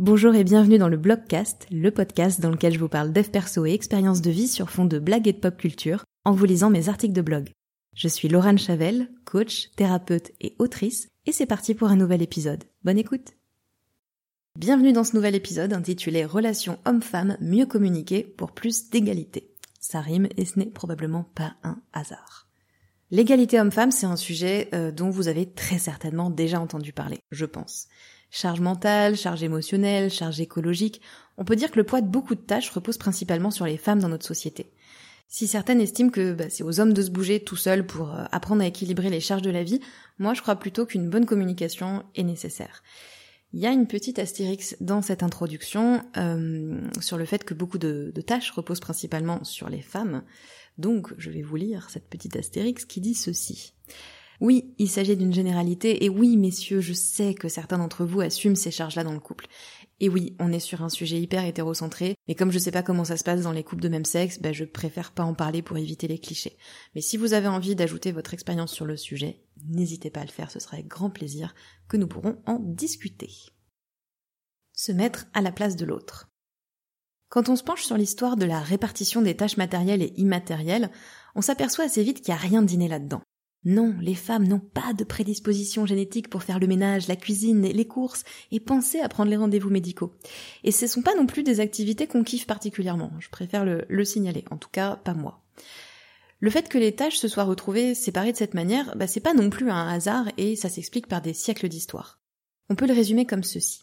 Bonjour et bienvenue dans le Blogcast, le podcast dans lequel je vous parle dev perso et expériences de vie sur fond de blagues et de pop culture en vous lisant mes articles de blog. Je suis Laurent Chavel, coach, thérapeute et autrice, et c'est parti pour un nouvel épisode. Bonne écoute Bienvenue dans ce nouvel épisode intitulé Relations homme-femme mieux communiquer pour plus d'égalité. Ça rime et ce n'est probablement pas un hasard. L'égalité homme-femme, c'est un sujet euh, dont vous avez très certainement déjà entendu parler, je pense. Charge mentale, charge émotionnelle, charge écologique, on peut dire que le poids de beaucoup de tâches repose principalement sur les femmes dans notre société. Si certaines estiment que bah, c'est aux hommes de se bouger tout seuls pour euh, apprendre à équilibrer les charges de la vie, moi je crois plutôt qu'une bonne communication est nécessaire. Il y a une petite astérix dans cette introduction euh, sur le fait que beaucoup de, de, tâches reposent principalement sur les femmes. Donc je vais vous lire cette petite astérix qui dit ceci. Oui, il s'agit d'une généralité, et oui, messieurs, je sais que certains d'entre vous assument ces charges-là dans le couple. Et oui, on est sur un sujet hyper hétérocentré, mais comme je sais pas comment ça se passe dans les couples de même sexe, ben je préfère pas en parler pour éviter les clichés. Mais si vous avez envie d'ajouter votre expérience sur le sujet, n'hésitez pas à le faire, ce sera avec grand plaisir que nous pourrons en discuter. Se mettre à la place de l'autre. Quand on se penche sur l'histoire de la répartition des tâches matérielles et immatérielles, on s'aperçoit assez vite qu'il n'y a rien d'inné là-dedans. Non, les femmes n'ont pas de prédisposition génétique pour faire le ménage, la cuisine, les courses et penser à prendre les rendez-vous médicaux. Et ce ne sont pas non plus des activités qu'on kiffe particulièrement. Je préfère le, signaler. En tout cas, pas moi. Le fait que les tâches se soient retrouvées séparées de cette manière, bah, c'est pas non plus un hasard et ça s'explique par des siècles d'histoire. On peut le résumer comme ceci.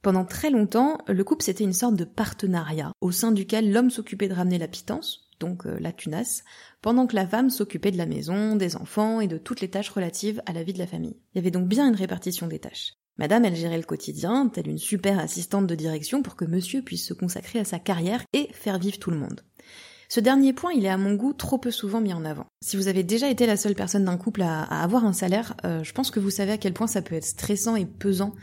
Pendant très longtemps, le couple c'était une sorte de partenariat au sein duquel l'homme s'occupait de ramener la pitance, donc euh, la tunasse, pendant que la femme s'occupait de la maison, des enfants et de toutes les tâches relatives à la vie de la famille. Il y avait donc bien une répartition des tâches. Madame, elle gérait le quotidien, telle une super assistante de direction pour que monsieur puisse se consacrer à sa carrière et faire vivre tout le monde. Ce dernier point, il est à mon goût trop peu souvent mis en avant. Si vous avez déjà été la seule personne d'un couple à, avoir un salaire, euh, je pense que vous savez à quel point ça peut être stressant et pesant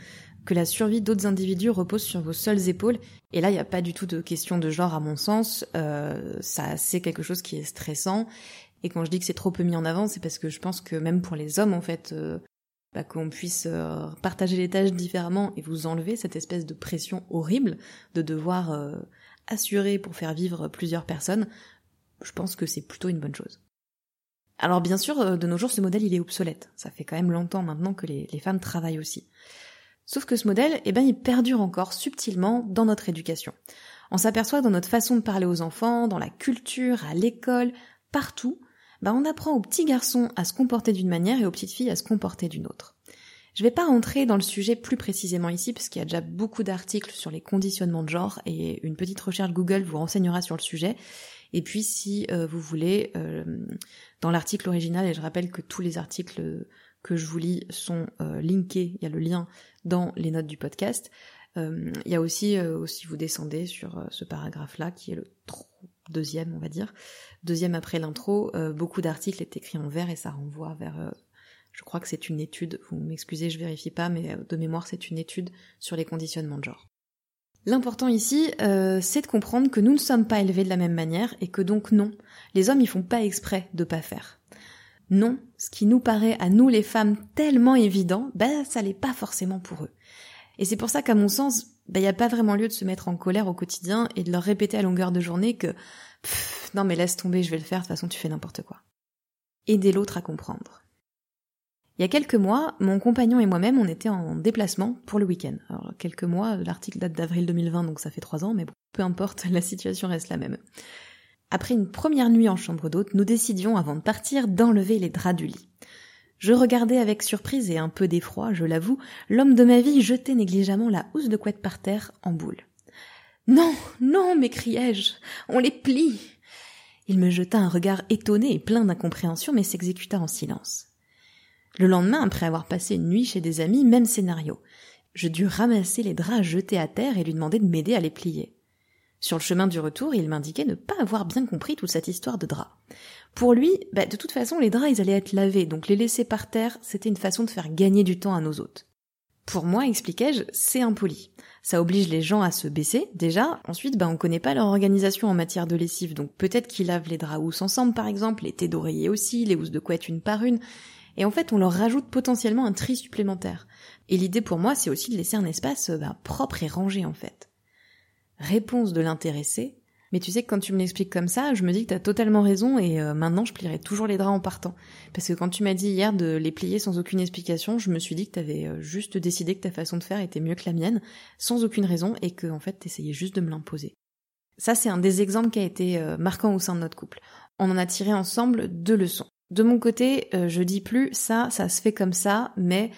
que la survie d'autres individus repose sur vos seules épaules. Et là, il n'y a pas du tout de question de genre à mon sens. Euh, ça, c'est quelque chose qui est stressant. Et quand je dis que c'est trop peu mis en avant, c'est parce que je pense que même pour les hommes, en fait, euh, bah, qu'on puisse euh, partager les tâches différemment et vous enlever cette espèce de pression horrible de devoir assurer pour faire vivre plusieurs personnes, je pense que c'est plutôt une bonne chose. Alors bien sûr, de nos jours, ce modèle, il est obsolète. Ça fait quand même longtemps maintenant que les femmes travaillent aussi. Sauf que ce modèle, eh ben, il perdure encore subtilement dans notre éducation. On s'aperçoit dans notre façon de parler aux enfants, dans la culture, à l'école, partout, ben, on apprend aux petits garçons à se comporter d'une manière et aux petites filles à se comporter d'une autre. Je vais pas entrer dans le sujet plus précisément ici parce qu'il y a déjà beaucoup d'articles sur les conditionnements de genre et une petite recherche Google vous renseignera sur le sujet. Et puis si euh, vous voulez, euh, dans l'article original, et je rappelle que tous les articles que je vous lis sont euh, linkés, il y a le lien dans les notes du podcast. Euh, il y a aussi, euh, si vous descendez sur ce paragraphe-là, qui est le deuxième, on va dire, deuxième après l'intro, beaucoup d'articles est écrit en vert et ça renvoie vers, je crois que c'est une étude, vous m'excusez, je vérifie pas, mais de mémoire c'est une étude sur les conditionnements de genre. L'important ici, c'est de comprendre que nous ne sommes pas élevés de la même manière et que donc non, les hommes ils font pas exprès de pas faire. Non, ce qui nous paraît à nous les femmes tellement évident, ben ça l'est pas forcément pour eux. Et c'est pour ça qu'à mon sens, ben il n'y a pas vraiment lieu de se mettre en colère au quotidien et de leur répéter à longueur de journée que non mais laisse tomber, je vais le faire, de toute façon tu fais n'importe quoi. Aider l'autre à comprendre. Il y a quelques mois, mon compagnon et moi-même, on était en déplacement pour le week-end. Alors, quelques mois, l'article date d'avril 2020, donc ça fait trois ans, mais bon, peu importe, la situation reste la même. Après une première nuit en chambre d'hôte, nous décidions avant de partir d'enlever les draps du lit. Je regardais avec surprise et un peu d'effroi, je l'avoue, l'homme de ma vie jeter négligemment la housse de couette par terre en boule. Non, non, m'écriai-je, on les plie. Il me jeta un regard étonné et plein d'incompréhension, mais s'exécuta en silence. Le lendemain, après avoir passé une nuit chez des amis, même scénario. Je dus ramasser les draps jetés à terre et lui demander de m'aider à les plier. Sur le chemin du retour, il m'indiquait ne pas avoir bien compris toute cette histoire de draps. Pour lui, bah, de toute façon, les draps, ils allaient être lavés, donc les laisser par terre, c'était une façon de faire gagner du temps à nos hôtes. Pour moi, expliquai-je, c'est impoli. Ça oblige les gens à se baisser, déjà. Ensuite, bah, on connaît pas leur organisation en matière de lessive, donc peut-être qu'ils lavent les draps housses ensemble, par exemple, les thés d'oreiller aussi, les housses de couette une par une. Et en fait, on leur rajoute potentiellement un tri supplémentaire. Et l'idée pour moi, c'est aussi de laisser un espace bah, propre et rangé en fait. Réponse de l'intéressé. Mais tu sais que quand tu me l'expliques comme ça, je me dis que t'as totalement raison et euh, maintenant je plierai toujours les draps en partant. Parce que quand tu m'as dit hier de les plier sans aucune explication, je me suis dit que t'avais euh, juste décidé que ta façon de faire était mieux que la mienne, sans aucune raison, et que en fait t'essayais juste de me l'imposer. Ça c'est un des exemples qui a été euh, marquant au sein de notre couple. On en a tiré ensemble deux leçons. De mon côté, je dis plus ça, ça se fait comme ça, mais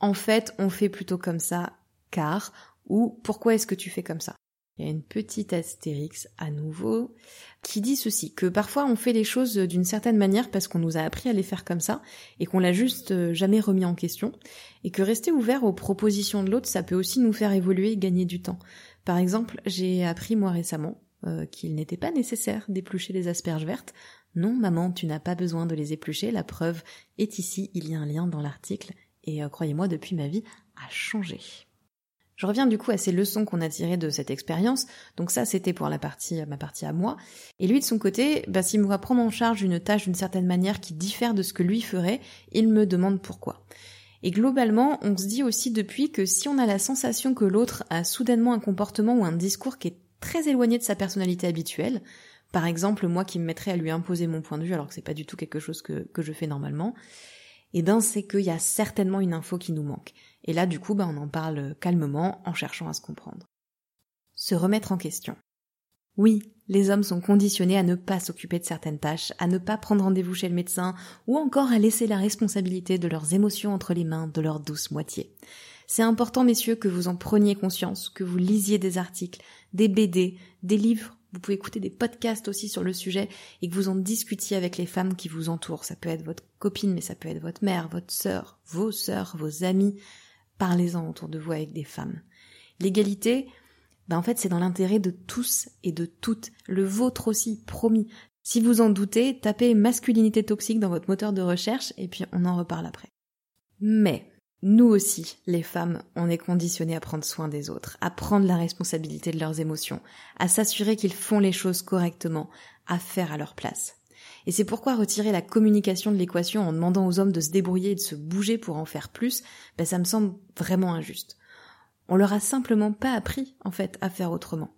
en fait on fait plutôt comme ça, car, ou pourquoi est-ce que tu fais comme ça? Il y a une petite astérix à nouveau qui dit ceci, que parfois on fait les choses d'une certaine manière parce qu'on nous a appris à les faire comme ça et qu'on l'a juste euh, jamais remis en question et que rester ouvert aux propositions de l'autre ça peut aussi nous faire évoluer et gagner du temps. Par exemple, j'ai appris moi récemment euh, qu'il n'était pas nécessaire d'éplucher les asperges vertes. Non maman, tu n'as pas besoin de les éplucher, la preuve est ici, il y a un lien dans l'article et euh, croyez-moi depuis ma vie a changé. Je reviens du coup à ces leçons qu'on a tirées de cette expérience. Donc ça, c'était pour la partie, ma partie à moi. Et lui, de son côté, bah, s'il me voit prendre en charge une tâche d'une certaine manière qui diffère de ce que lui ferait, il me demande pourquoi. Et globalement, on se dit aussi depuis que si on a la sensation que l'autre a soudainement un comportement ou un discours qui est très éloigné de sa personnalité habituelle, par exemple moi qui me mettrais à lui imposer mon point de vue alors que c'est pas du tout quelque chose que, je fais normalement, et eh ben c'est qu'il y a certainement une info qui nous manque. Et là, du coup, bah, on en parle calmement en cherchant à se comprendre. Se remettre en question. Oui, les hommes sont conditionnés à ne pas s'occuper de certaines tâches, à ne pas prendre rendez-vous chez le médecin, ou encore à laisser la responsabilité de leurs émotions entre les mains de leur douce moitié. C'est important, messieurs, que vous en preniez conscience, que vous lisiez des articles, des BD, des livres, vous pouvez écouter des podcasts aussi sur le sujet et que vous en discutiez avec les femmes qui vous entourent. Ça peut être votre copine, mais ça peut être votre mère, votre sœur, vos sœurs, vos amis, Parlez-en autour de vous avec des femmes. L'égalité, ben en fait, c'est dans l'intérêt de tous et de toutes. Le vôtre aussi, promis. Si vous en doutez, tapez masculinité toxique dans votre moteur de recherche et puis on en reparle après. Mais, nous aussi, les femmes, on est conditionnés à prendre soin des autres, à prendre la responsabilité de leurs émotions, à s'assurer qu'ils font les choses correctement, à faire à leur place. Et c'est pourquoi retirer la communication de l'équation en demandant aux hommes de se débrouiller et de se bouger pour en faire plus, ben ça me semble vraiment injuste. On leur a simplement pas appris, en fait, à faire autrement.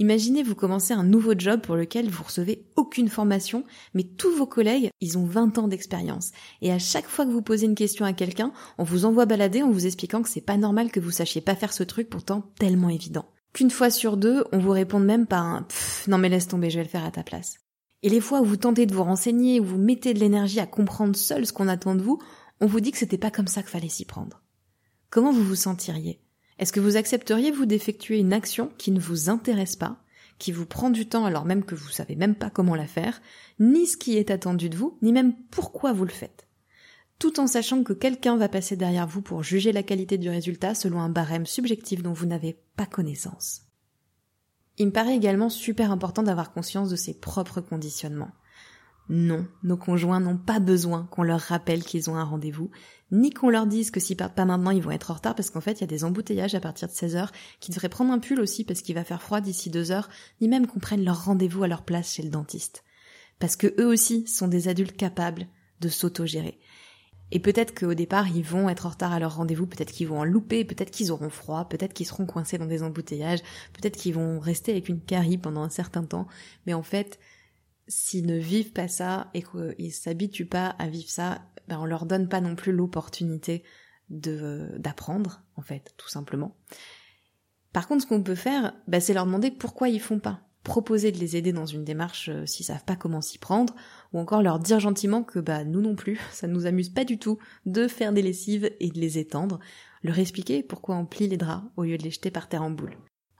Imaginez vous commencez un nouveau job pour lequel vous recevez aucune formation, mais tous vos collègues, ils ont 20 ans d'expérience. Et à chaque fois que vous posez une question à quelqu'un, on vous envoie balader en vous expliquant que c'est pas normal que vous sachiez pas faire ce truc pourtant tellement évident. Qu'une fois sur deux, on vous réponde même par un non mais laisse tomber, je vais le faire à ta place. Et les fois où vous tentez de vous renseigner, où vous mettez de l'énergie à comprendre seul ce qu'on attend de vous, on vous dit que c'était pas comme ça qu'il fallait s'y prendre. Comment vous vous sentiriez? Est-ce que vous accepteriez vous d'effectuer une action qui ne vous intéresse pas, qui vous prend du temps alors même que vous savez même pas comment la faire, ni ce qui est attendu de vous, ni même pourquoi vous le faites? Tout en sachant que quelqu'un va passer derrière vous pour juger la qualité du résultat selon un barème subjectif dont vous n'avez pas connaissance. Il me paraît également super important d'avoir conscience de ses propres conditionnements. Non, nos conjoints n'ont pas besoin qu'on leur rappelle qu'ils ont un rendez-vous, ni qu'on leur dise que si pas maintenant ils vont être en retard parce qu'en fait il y a des embouteillages à partir de 16 heures, qu'ils devraient prendre un pull aussi parce qu'il va faire froid d'ici deux heures, ni même qu'on prenne leur rendez-vous à leur place chez le dentiste. Parce que eux aussi sont des adultes capables de s'autogérer. Et peut-être qu'au départ, ils vont être en retard à leur rendez-vous, peut-être qu'ils vont en louper, peut-être qu'ils auront froid, peut-être qu'ils seront coincés dans des embouteillages, peut-être qu'ils vont rester avec une carie pendant un certain temps. Mais en fait, s'ils ne vivent pas ça et qu'ils s'habituent pas à vivre ça, ben on leur donne pas non plus l'opportunité de d'apprendre, en fait, tout simplement. Par contre, ce qu'on peut faire, ben, c'est leur demander pourquoi ils font pas proposer de les aider dans une démarche euh, s'ils savent pas comment s'y prendre, ou encore leur dire gentiment que bah nous non plus, ça ne nous amuse pas du tout de faire des lessives et de les étendre, leur expliquer pourquoi on plie les draps au lieu de les jeter par terre en boule.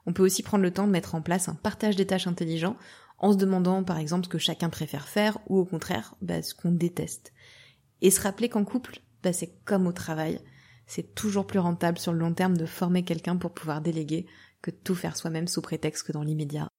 On peut aussi prendre le temps de mettre en place un partage des tâches intelligent en se demandant par exemple ce que chacun préfère faire ou au contraire bah, ce qu'on déteste. Et se rappeler qu'en couple, bah, c'est comme au travail, c'est toujours plus rentable sur le long terme de former quelqu'un pour pouvoir déléguer que tout faire soi-même sous prétexte que dans l'immédiat,